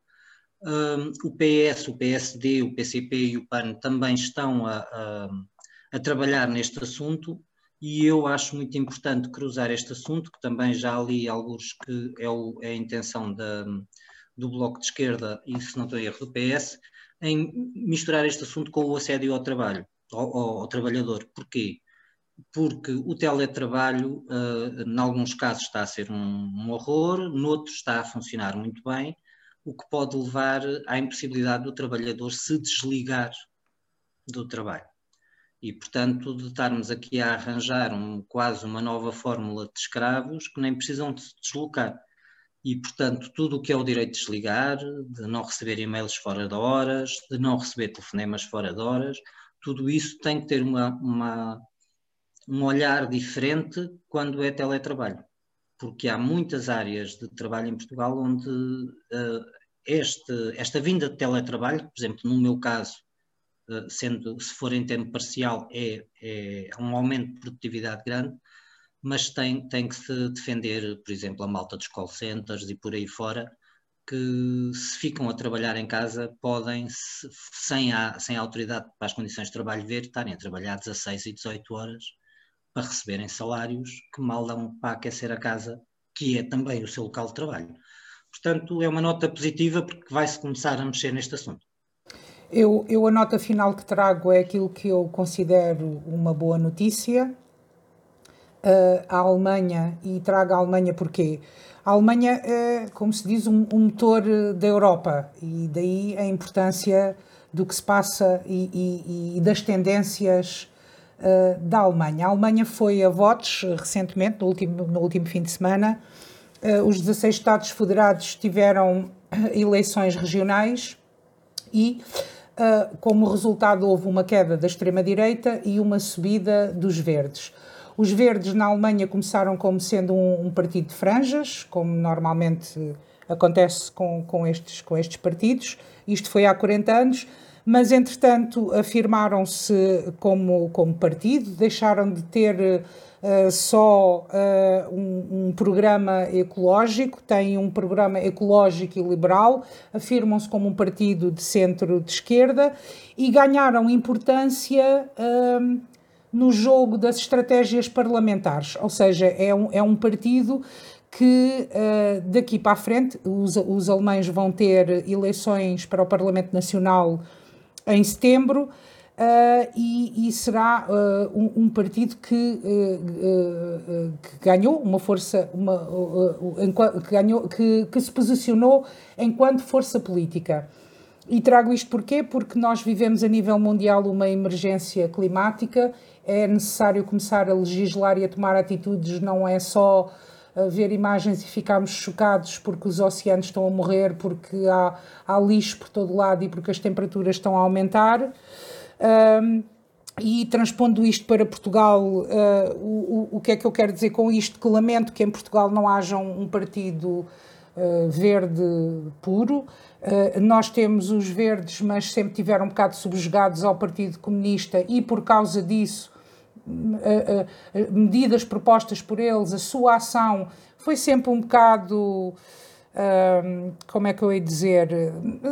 Um, o PS, o PSD, o PCP e o PAN também estão a, a, a, trabalhar neste assunto e eu acho muito importante cruzar este assunto, que também já li alguns que é, o, é a intenção da, do Bloco de Esquerda e, se não estou erro, do PS, em misturar este assunto com o assédio ao trabalho, ao, ao, ao trabalhador. Porquê? Porque o teletrabalho, uh, em alguns casos, está a ser um, um, horror, noutros está a funcionar muito bem, o que pode levar à impossibilidade do trabalhador se desligar do trabalho. E, portanto, de estarmos aqui a arranjar um, quase uma nova fórmula de escravos que nem precisam de se deslocar. E, portanto, tudo o que é o direito de desligar, de não receber e-mails fora de horas, de não receber telefonemas fora de horas, tudo isso tem que ter uma, uma um olhar diferente quando é teletrabalho, porque há muitas áreas de trabalho em Portugal onde uh, este, esta vinda de teletrabalho, por exemplo, no meu caso, uh, sendo se for em tempo parcial, é, é um aumento de produtividade grande, mas tem, tem que se defender, por exemplo, a malta dos call centers e por aí fora, que se ficam a trabalhar em casa podem, sem a, sem a autoridade para as condições de trabalho ver, estarem a trabalhar 16 e 18 horas para receberem salários que mal dão para aquecer a casa, que é também o seu local de trabalho. Portanto, é uma nota positiva porque vai-se começar a mexer neste assunto. Eu, eu, a nota final que trago é aquilo que eu considero uma boa notícia. Uh, a Alemanha, e trago a Alemanha porque a Alemanha é, como se diz, um, um motor da Europa e daí a importância do que se passa e, e, e das tendências uh, da Alemanha. A Alemanha foi a votos eh, recentemente, no último, no último fim de semana. Uh, os 16 Estados Federados tiveram eleições regionais e, uh, como resultado, houve uma queda da extrema-direita e uma subida dos verdes. Os verdes na Alemanha começaram como sendo um, um partido de franjas, como normalmente acontece com, com, estes, com estes partidos. Isto foi há 40 anos mas entretanto afirmaram-se como, como partido, deixaram de ter uh, só uh, um, um, programa ecológico, têm um programa ecológico e liberal, afirmam-se como um partido de centro de esquerda e ganharam importância uh, no jogo das estratégias parlamentares, ou seja, é um, é um partido que uh, daqui para a frente os, os alemães vão ter eleições para o Parlamento Nacional em setembro uh, e, e, será uh, um, um, partido que, que, ganhou uma força, uma, que, ganhou, que, que se posicionou enquanto força política. E trago isto porquê? Porque nós vivemos a nível mundial uma emergência climática, é necessário começar a legislar e a tomar atitudes, não é só ver imagens e ficarmos chocados porque os oceanos estão a morrer, porque há, há lixo por todo lado e porque as temperaturas estão a aumentar. Um, e transpondo isto para Portugal, uh, o, o, que é que eu quero dizer com isto? Que lamento que em Portugal não haja um, um partido uh, verde puro. Uh, nós temos os verdes, mas sempre tiveram um bocado subjugados ao Partido Comunista e por causa disso medidas propostas por eles, a sua ação foi sempre um bocado. como é que eu ia dizer?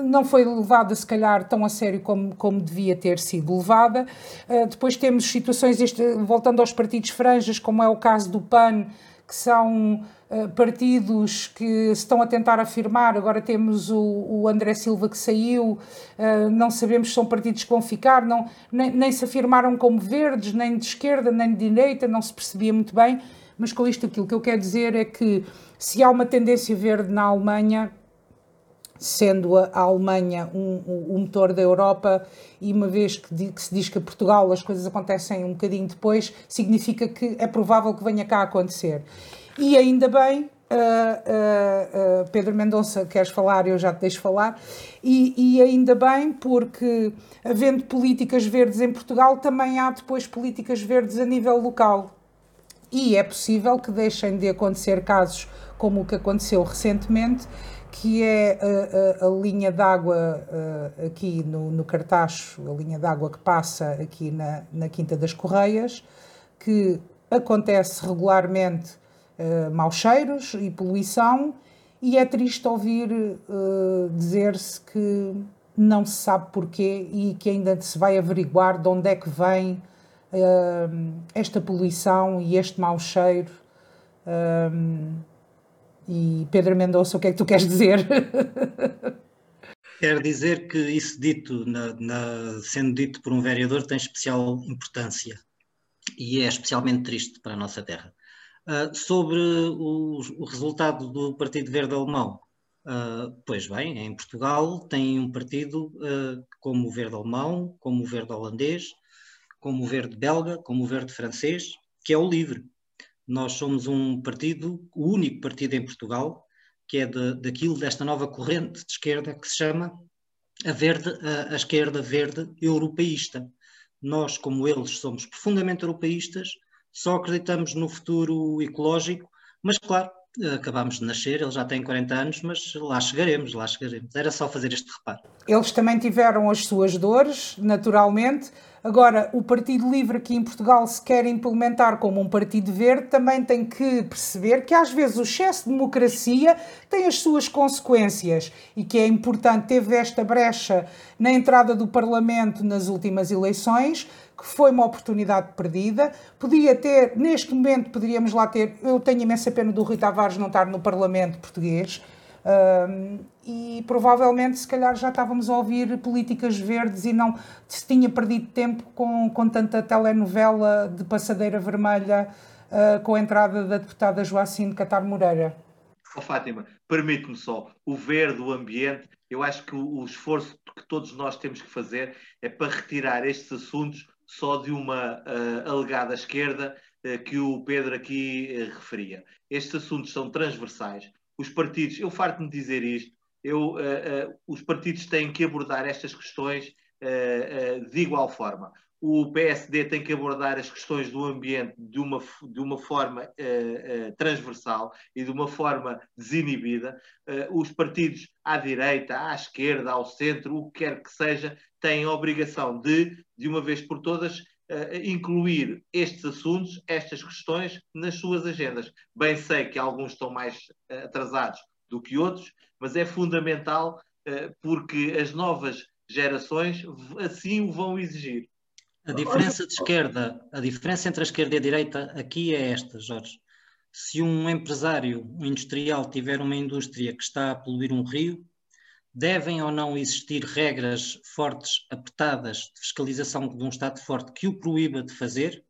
Não foi levada, se calhar, tão a sério como, como devia ter sido levada. Uh, depois temos situações, este, voltando aos partidos franjas, como é o caso do PAN, que são uh, partidos que se estão a tentar afirmar. Agora temos o, o André Silva que saiu, uh, não sabemos se são partidos que vão ficar, não, nem, nem, se afirmaram como verdes, nem de esquerda, nem de direita, não se percebia muito bem. Mas com isto, aquilo que eu quero dizer é que se há uma tendência verde na Alemanha, sendo a Alemanha um, um, motor da Europa, e uma vez que, que, se diz que a Portugal as coisas acontecem um bocadinho depois, significa que é provável que venha cá acontecer. E ainda bem, Uh, uh, uh, Pedro Mendonça, queres falar? Eu já te deixo falar. E, e, ainda bem, porque havendo políticas verdes em Portugal, também há depois políticas verdes a nível local. E é possível que deixem de acontecer casos como o que aconteceu recentemente, que é a, a, a linha d'água uh, aqui no, no Cartacho, a linha d'água que passa aqui na, na Quinta das Correias, que acontece regularmente uh, maus cheiros e poluição, e é triste ouvir uh, dizer-se que não se sabe porquê e que ainda se vai averiguar de onde é que vem uh, esta poluição e este mau cheiro. E Pedro Mendonça, o que é que tu queres dizer? Quero dizer que isso dito, na, na, sendo dito por um vereador, tem especial importância e é especialmente triste para a nossa terra. Uh, sobre o, o, resultado do Partido Verde Alemão, uh, pois bem, em Portugal tem um partido uh, como o Verde Alemão, como o Verde Holandês, como o Verde Belga, como o Verde Francês, que é o LIVRE. Nós somos um partido, o único partido em Portugal, que é de, daquilo, desta nova corrente de esquerda que se chama a, verde, a, a esquerda verde europeísta. Nós, como eles, somos profundamente europeístas, só acreditamos no futuro ecológico, mas claro, acabámos de nascer, ele já tem 40 anos, mas lá chegaremos, lá chegaremos. Era só fazer este reparo. Eles também tiveram as suas dores, naturalmente, Agora, o Partido Livre aqui em Portugal, se quer implementar como um partido verde, também tem que perceber que às vezes o excesso de democracia tem as suas consequências e que é importante, teve esta brecha na entrada do Parlamento nas últimas eleições, que foi uma oportunidade perdida. Podia ter, neste momento, poderíamos lá ter. Eu tenho imensa pena do Rui Tavares não estar no Parlamento português um, e provavelmente, se calhar, já estávamos a ouvir políticas verdes e não se tinha perdido tempo com, com tanta telenovela de passadeira vermelha uh, com a entrada da deputada Joacine Catar Moreira. Oh, Fátima, permite-me só, o verde, o ambiente, eu acho que o, o esforço que todos nós temos que fazer é para retirar estes assuntos só de uma uh, alegada esquerda uh, que o Pedro aqui uh, referia. Estes assuntos são transversais os partidos, eu farto-me dizer isto, eu, uh, uh, os partidos têm que abordar estas questões uh, de igual forma. o PSD tem que abordar as questões do ambiente de uma, de uma forma transversal e de uma forma desinibida. Os partidos à direita, à esquerda, ao centro, o que quer que seja, têm a obrigação de, de uma vez por todas, incluir estes assuntos, estas questões, nas suas agendas. Bem sei que alguns estão mais atrasados do que outros, mas é fundamental porque as novas gerações assim o vão exigir. A diferença de esquerda, a diferença entre a esquerda e a direita aqui é esta, Jorge. Se um empresário, um industrial tiver uma indústria que está a poluir um rio, devem ou não existir regras fortes, apertadas, de fiscalização de um Estado forte que o proíba de fazer?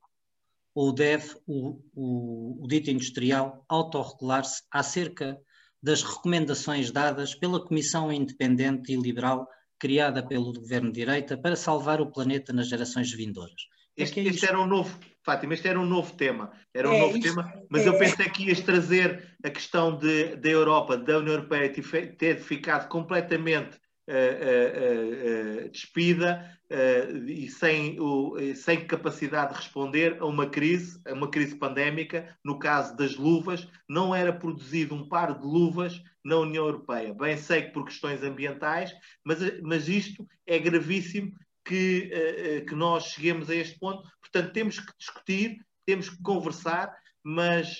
Ou deve o, o, o dito industrial autorregular-se acerca das recomendações dadas pela Comissão Independente e Liberal criada pelo governo de direita para salvar o planeta nas gerações vindouras. É este, é este era um novo, Fátima, este era um novo tema, era um é, novo tema, mas é, eu pensei que ias trazer a questão de, da Europa, da União Europeia ter ficado completamente uh, uh, uh, despida e sem, o, sem capacidade de responder a uma crise, a uma crise pandémica, no caso das luvas, não era produzido um par de luvas na União Europeia. Bem sei que por questões ambientais, mas, mas isto é gravíssimo que, que nós cheguemos a este ponto. Portanto, temos que discutir, temos que conversar, mas,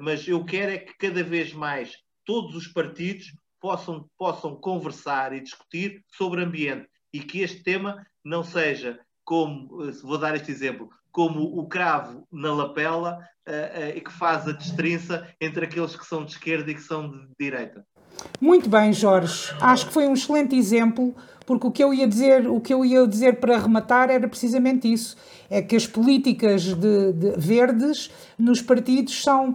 mas eu quero é que cada vez mais todos os partidos possam, possam conversar e discutir sobre ambiente e que este tema não seja como, vou dar este exemplo, como o cravo na lapela e que faz a destrinça entre aqueles que são de esquerda e que são de direita. Muito bem, Jorge. Acho que foi um excelente exemplo, porque o que eu ia dizer, o que eu ia dizer para rematar era precisamente isso: é que as políticas de, de verdes nos partidos são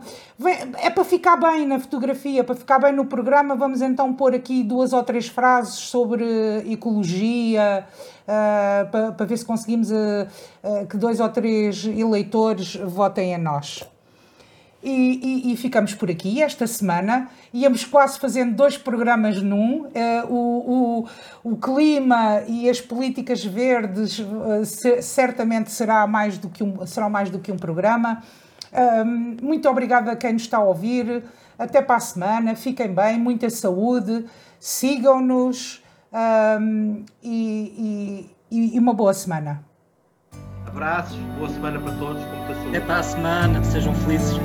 é para ficar bem na fotografia, para ficar bem no programa. Vamos então pôr aqui duas ou três frases sobre ecologia. Uh, para, para ver se conseguimos uh, uh, que dois ou três eleitores votem a nós. E, e, e, ficamos por aqui esta semana. Íamos quase fazendo dois programas num. Uh, o, o, o, clima e as políticas verdes uh, se, certamente será mais do que um, serão mais do que um programa. Muito obrigada a quem nos está a ouvir. Até para a semana. Fiquem bem, muita saúde. Sigam-nos e, e uma boa semana. Abraços, boa semana para todos. Até para a semana, sejam felizes.